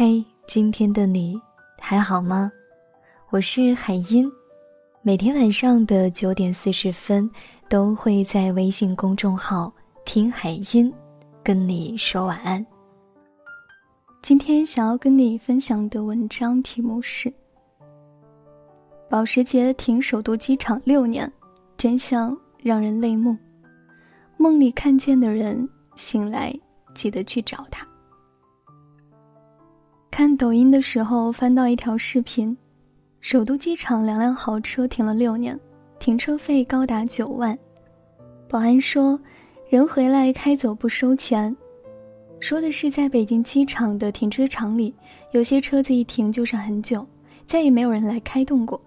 嘿，今天的你还好吗？我是海音，每天晚上的九点四十分都会在微信公众号“听海音”跟你说晚安。今天想要跟你分享的文章题目是：保时捷停首都机场六年，真相让人泪目。梦里看见的人，醒来记得去找他。看抖音的时候翻到一条视频，首都机场两辆豪车停了六年，停车费高达九万。保安说：“人回来开走不收钱。”说的是在北京机场的停车场里，有些车子一停就是很久，再也没有人来开动过。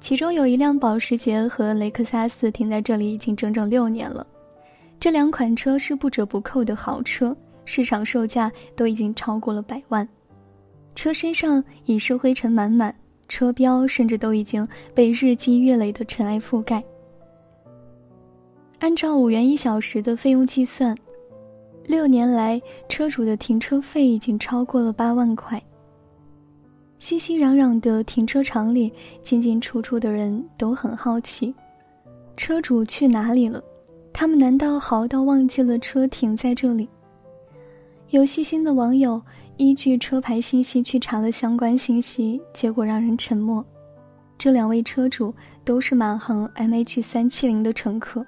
其中有一辆保时捷和雷克萨斯停在这里已经整整六年了。这两款车是不折不扣的豪车，市场售价都已经超过了百万。车身上已是灰尘满满，车标甚至都已经被日积月累的尘埃覆盖。按照五元一小时的费用计算，六年来车主的停车费已经超过了八万块。熙熙攘攘的停车场里，进进出出的人都很好奇，车主去哪里了？他们难道好到忘记了车停在这里？有细心的网友。依据车牌信息去查了相关信息，结果让人沉默。这两位车主都是马航 MH 三七零的乘客，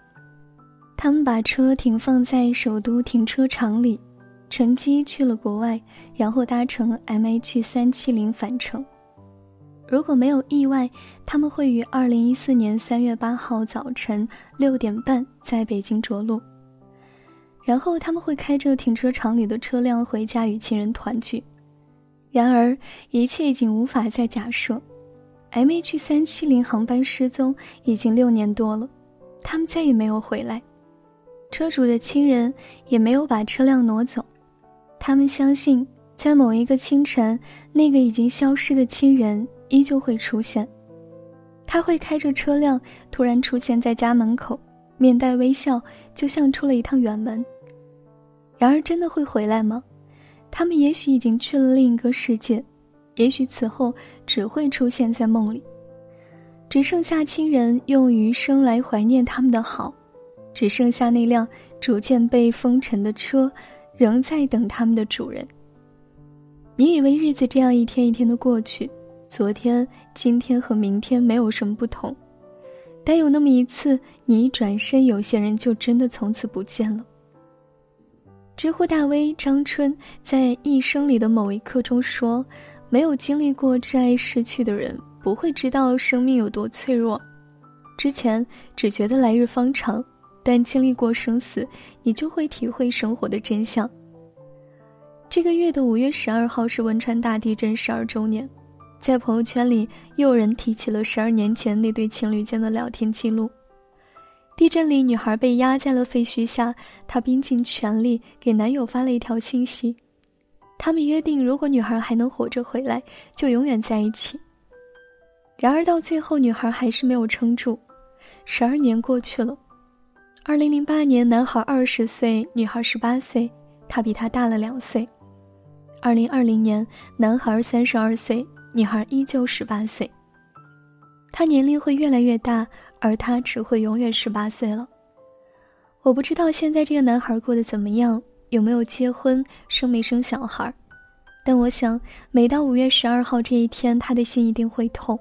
他们把车停放在首都停车场里，乘机去了国外，然后搭乘 MH 三七零返程。如果没有意外，他们会于二零一四年三月八号早晨六点半在北京着陆。然后他们会开着停车场里的车辆回家与亲人团聚，然而一切已经无法再假设。MH 三七零航班失踪已经六年多了，他们再也没有回来，车主的亲人也没有把车辆挪走，他们相信在某一个清晨，那个已经消失的亲人依旧会出现，他会开着车辆突然出现在家门口，面带微笑，就像出了一趟远门。然而，真的会回来吗？他们也许已经去了另一个世界，也许此后只会出现在梦里，只剩下亲人用余生来怀念他们的好，只剩下那辆逐渐被风尘的车，仍在等他们的主人。你以为日子这样一天一天的过去，昨天、今天和明天没有什么不同，但有那么一次，你一转身，有些人就真的从此不见了。知乎大 V 张春在《一生里的某一刻》中说：“没有经历过挚爱逝去的人，不会知道生命有多脆弱。之前只觉得来日方长，但经历过生死，你就会体会生活的真相。”这个月的五月十二号是汶川大地震十二周年，在朋友圈里又有人提起了十二年前那对情侣间的聊天记录。地震里，女孩被压在了废墟下，她拼尽全力给男友发了一条信息。他们约定，如果女孩还能活着回来，就永远在一起。然而到最后，女孩还是没有撑住。十二年过去了，二零零八年，男孩二十岁，女孩十八岁，他比她大了两岁。二零二零年，男孩三十二岁，女孩依旧十八岁。他年龄会越来越大。而他只会永远十八岁了。我不知道现在这个男孩过得怎么样，有没有结婚，生没生小孩，但我想，每到五月十二号这一天，他的心一定会痛。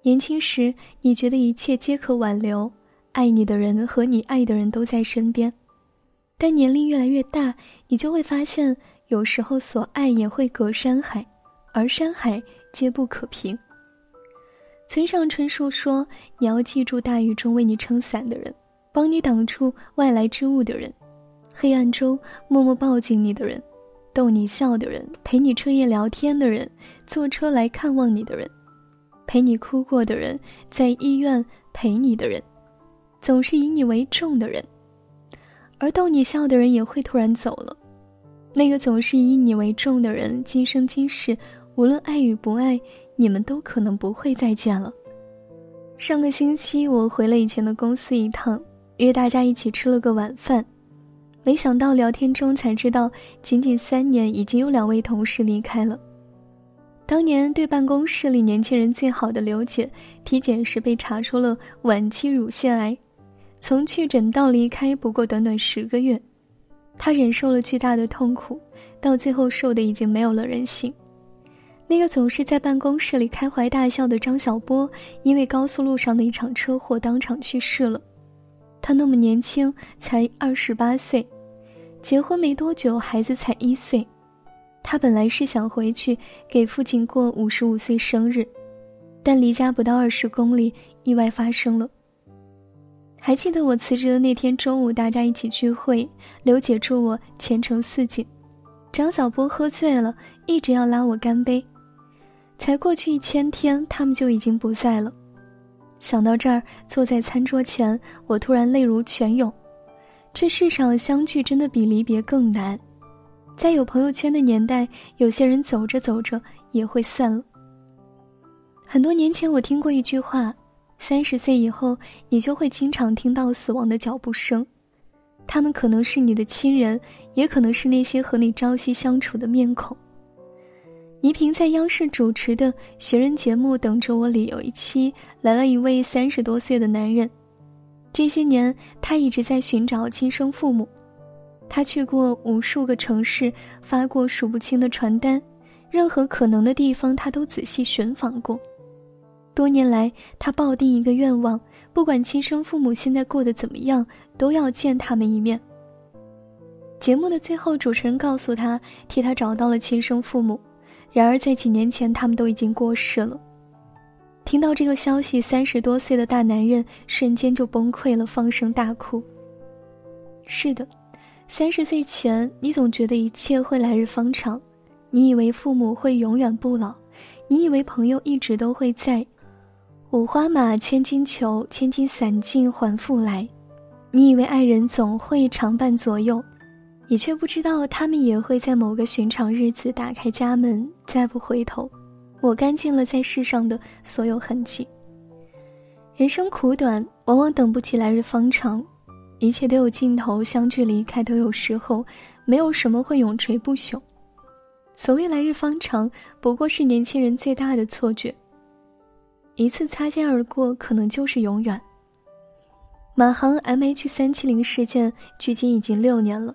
年轻时，你觉得一切皆可挽留，爱你的人和你爱的人都在身边，但年龄越来越大，你就会发现，有时候所爱也会隔山海，而山海皆不可平。村上春树说：“你要记住，大雨中为你撑伞的人，帮你挡住外来之物的人，黑暗中默默抱紧你的人，逗你笑的人，陪你彻夜聊天的人，坐车来看望你的人，陪你哭过的人，在医院陪你的人，总是以你为重的人。而逗你笑的人也会突然走了。那个总是以你为重的人，今生今世，无论爱与不爱。”你们都可能不会再见了。上个星期我回了以前的公司一趟，约大家一起吃了个晚饭。没想到聊天中才知道，仅仅三年已经有两位同事离开了。当年对办公室里年轻人最好的刘姐，体检时被查出了晚期乳腺癌，从确诊到离开不过短短十个月，她忍受了巨大的痛苦，到最后瘦的已经没有了人性。那个总是在办公室里开怀大笑的张小波，因为高速路上的一场车祸当场去世了。他那么年轻，才二十八岁，结婚没多久，孩子才一岁。他本来是想回去给父亲过五十五岁生日，但离家不到二十公里，意外发生了。还记得我辞职的那天中午，大家一起聚会，刘姐祝我前程似锦，张小波喝醉了，一直要拉我干杯。才过去一千天，他们就已经不在了。想到这儿，坐在餐桌前，我突然泪如泉涌。这世上相聚真的比离别更难。在有朋友圈的年代，有些人走着走着也会散了。很多年前，我听过一句话：三十岁以后，你就会经常听到死亡的脚步声，他们可能是你的亲人，也可能是那些和你朝夕相处的面孔。倪萍在央视主持的学人节目《等着我》里有一期来了一位三十多岁的男人，这些年他一直在寻找亲生父母。他去过无数个城市，发过数不清的传单，任何可能的地方他都仔细寻访过。多年来，他抱定一个愿望：不管亲生父母现在过得怎么样，都要见他们一面。节目的最后，主持人告诉他，替他找到了亲生父母，然而在几年前，他们都已经过世了。听到这个消息，三十多岁的大男人瞬间就崩溃了，放声大哭。是的。三十岁前，你总觉得一切会来日方长，你以为父母会永远不老，你以为朋友一直都会在，五花马，千金裘，千金散尽还复来，你以为爱人总会常伴左右，你却不知道他们也会在某个寻常日子打开家门，再不回头，抹干净了在世上的所有痕迹。人生苦短，往往等不起来日方长。一切都有尽头，相聚离开都有时候，没有什么会永垂不朽。所谓来日方长，不过是年轻人最大的错觉。一次擦肩而过，可能就是永远。马航 MH 三七零事件距今已经六年了，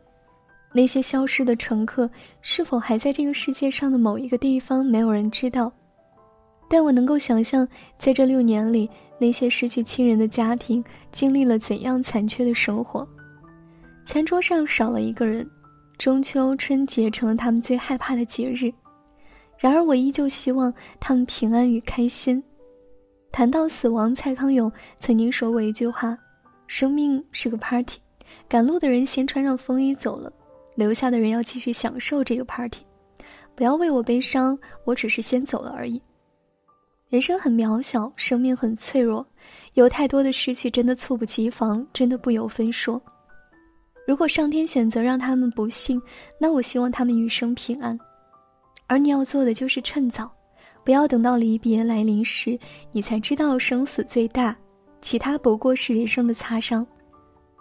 那些消失的乘客是否还在这个世界上的某一个地方，没有人知道。但我能够想象，在这六年里。那些失去亲人的家庭经历了怎样残缺的生活？餐桌上少了一个人，中秋、春节成了他们最害怕的节日。然而，我依旧希望他们平安与开心。谈到死亡，蔡康永曾经说过一句话：“生命是个 party，赶路的人先穿上风衣走了，留下的人要继续享受这个 party。不要为我悲伤，我只是先走了而已。”人生很渺小，生命很脆弱，有太多的失去真的猝不及防，真的不由分说。如果上天选择让他们不幸，那我希望他们余生平安。而你要做的就是趁早，不要等到离别来临时，你才知道生死最大，其他不过是人生的擦伤。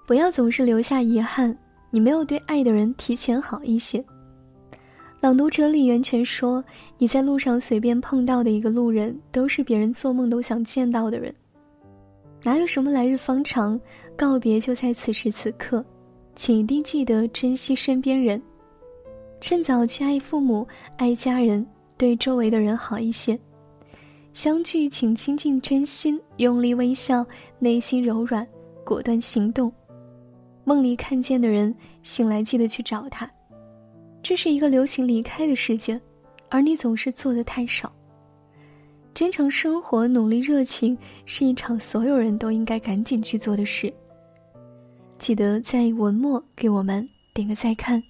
不要总是留下遗憾，你没有对爱的人提前好一些。朗读者李源泉说：“你在路上随便碰到的一个路人，都是别人做梦都想见到的人。哪有什么来日方长，告别就在此时此刻，请一定记得珍惜身边人，趁早去爱父母、爱家人，对周围的人好一些。相聚请亲近真心，用力微笑，内心柔软，果断行动。梦里看见的人，醒来记得去找他。”这是一个流行离开的世界，而你总是做的太少。真诚生活、努力热情，是一场所有人都应该赶紧去做的事。记得在文末给我们点个再看。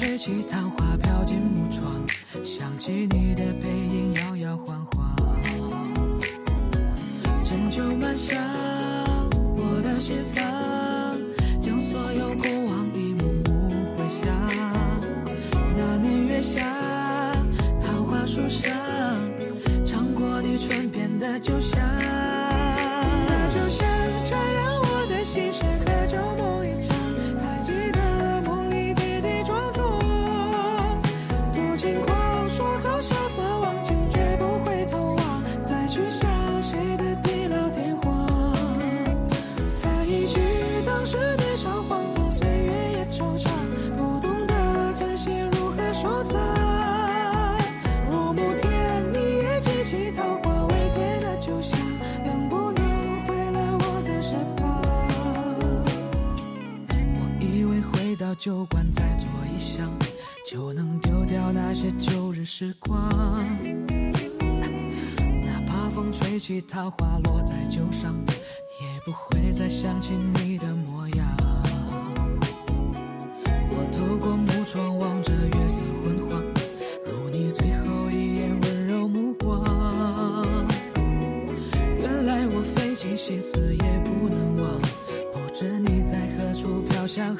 吹起桃花飘进木窗，想起你的背影摇摇晃晃。斟酒满箱，我的心房，将所有过往一幕幕回想。那年月下，桃花树上，尝过你唇边的酒香。桃花落在酒上，也不会再想起你的模样。我透过木窗望着月色昏黄，如你最后一眼温柔目光。原来我费尽心思也不能忘，不知你在何处飘向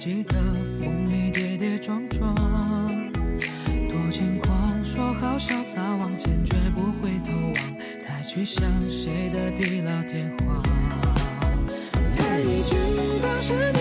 记得梦里跌跌撞撞，多轻狂，说好潇洒往前，绝不回头望，再去想谁的地老天荒。太一句，当时你。